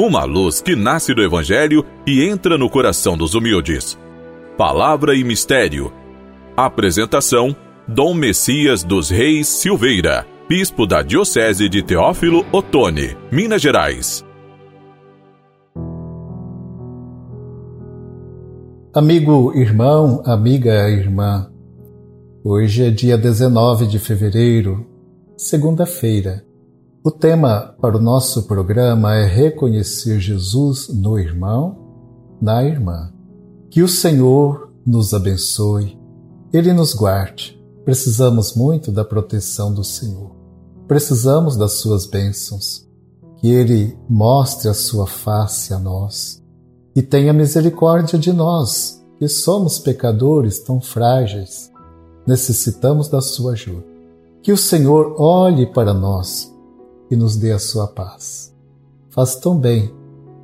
uma luz que nasce do Evangelho e entra no coração dos humildes. Palavra e Mistério. Apresentação: Dom Messias dos Reis Silveira, Bispo da Diocese de Teófilo Otoni, Minas Gerais. Amigo irmão, amiga irmã, hoje é dia 19 de fevereiro, segunda-feira. O tema para o nosso programa é reconhecer Jesus no irmão, na irmã. Que o Senhor nos abençoe, Ele nos guarde. Precisamos muito da proteção do Senhor. Precisamos das suas bênçãos. Que Ele mostre a sua face a nós e tenha misericórdia de nós, que somos pecadores tão frágeis. Necessitamos da sua ajuda. Que o Senhor olhe para nós e nos dê a sua paz. Faz tão bem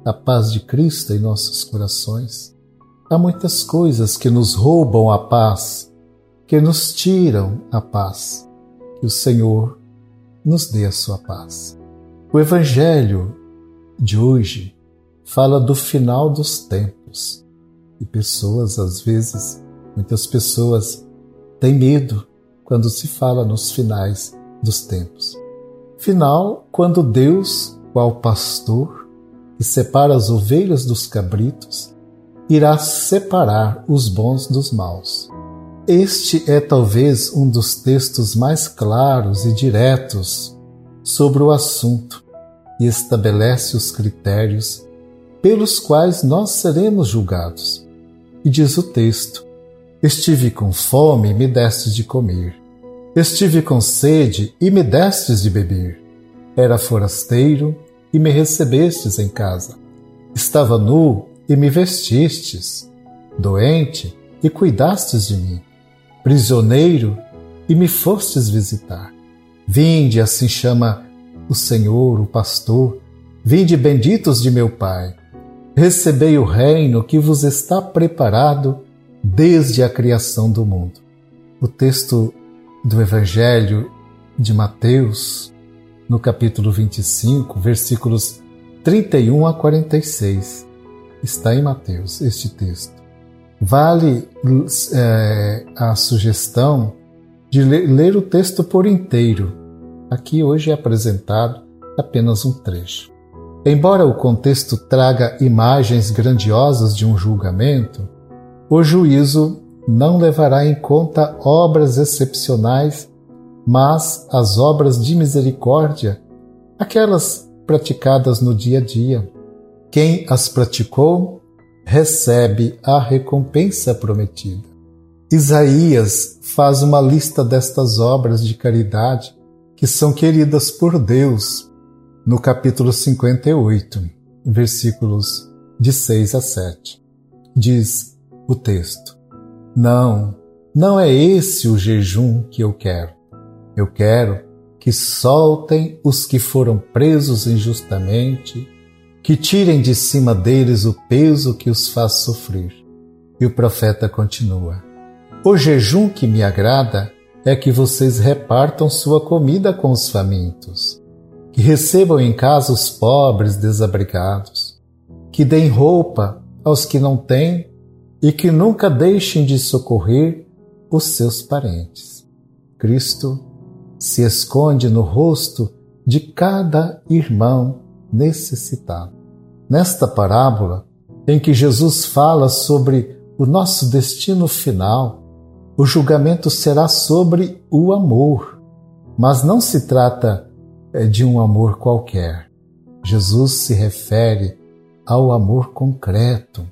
a paz de Cristo em nossos corações. Há muitas coisas que nos roubam a paz, que nos tiram a paz. Que o Senhor nos dê a sua paz. O Evangelho de hoje fala do final dos tempos. E pessoas, às vezes, muitas pessoas têm medo quando se fala nos finais dos tempos. Final, quando Deus, qual pastor, que separa as ovelhas dos cabritos, irá separar os bons dos maus. Este é talvez um dos textos mais claros e diretos sobre o assunto e estabelece os critérios pelos quais nós seremos julgados. E diz o texto: Estive com fome e me destes de comer Estive com sede e me destes de beber. Era forasteiro e me recebestes em casa. Estava nu e me vestistes. Doente e cuidastes de mim. Prisioneiro e me fostes visitar. Vinde, assim chama o Senhor, o pastor. Vinde, benditos de meu Pai. Recebei o reino que vos está preparado desde a criação do mundo. O texto do Evangelho de Mateus, no capítulo 25, versículos 31 a 46. Está em Mateus este texto. Vale é, a sugestão de ler o texto por inteiro. Aqui hoje é apresentado apenas um trecho. Embora o contexto traga imagens grandiosas de um julgamento, o juízo não levará em conta obras excepcionais, mas as obras de misericórdia, aquelas praticadas no dia a dia. Quem as praticou recebe a recompensa prometida. Isaías faz uma lista destas obras de caridade que são queridas por Deus no capítulo 58, versículos de 6 a 7. Diz o texto: não, não é esse o jejum que eu quero. Eu quero que soltem os que foram presos injustamente, que tirem de cima deles o peso que os faz sofrer. E o profeta continua: O jejum que me agrada é que vocês repartam sua comida com os famintos, que recebam em casa os pobres desabrigados, que deem roupa aos que não têm e que nunca deixem de socorrer os seus parentes. Cristo se esconde no rosto de cada irmão necessitado. Nesta parábola, em que Jesus fala sobre o nosso destino final, o julgamento será sobre o amor, mas não se trata eh, de um amor qualquer. Jesus se refere ao amor concreto,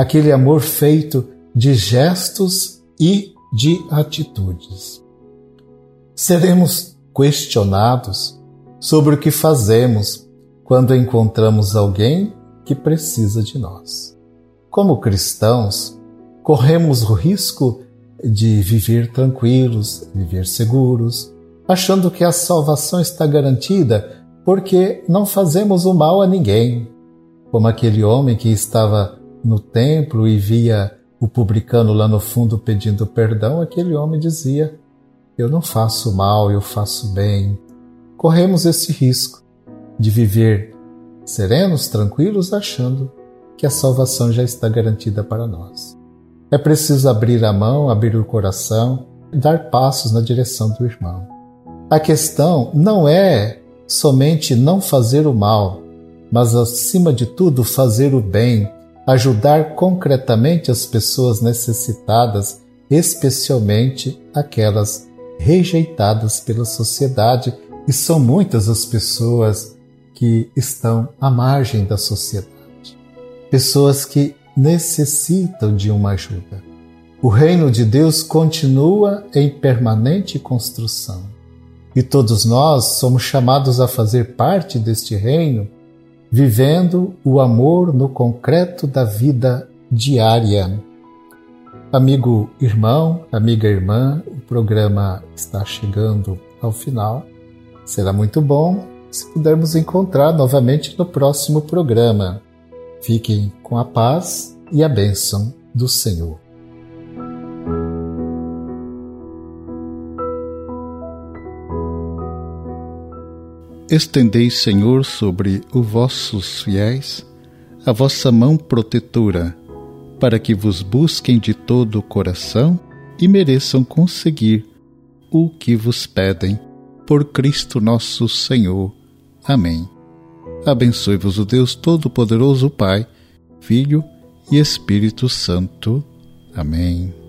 aquele amor feito de gestos e de atitudes. Seremos questionados sobre o que fazemos quando encontramos alguém que precisa de nós. Como cristãos, corremos o risco de viver tranquilos, viver seguros, achando que a salvação está garantida porque não fazemos o mal a ninguém, como aquele homem que estava no templo e via o publicano lá no fundo pedindo perdão, aquele homem dizia: Eu não faço mal, eu faço bem. Corremos esse risco de viver serenos, tranquilos, achando que a salvação já está garantida para nós. É preciso abrir a mão, abrir o coração, dar passos na direção do irmão. A questão não é somente não fazer o mal, mas acima de tudo fazer o bem, ajudar concretamente as pessoas necessitadas, especialmente aquelas rejeitadas pela sociedade, e são muitas as pessoas que estão à margem da sociedade. Pessoas que necessitam de uma ajuda. O reino de Deus continua em permanente construção. E todos nós somos chamados a fazer parte deste reino, vivendo o amor no concreto da vida diária. Amigo irmão, amiga irmã, o programa está chegando ao final. Será muito bom se pudermos encontrar novamente no próximo programa. Fiquem com a paz e a bênção do Senhor. Estendei, Senhor, sobre os vossos fiéis a vossa mão protetora, para que vos busquem de todo o coração e mereçam conseguir o que vos pedem. Por Cristo nosso Senhor. Amém. Abençoe-vos o Deus Todo-Poderoso, Pai, Filho e Espírito Santo. Amém.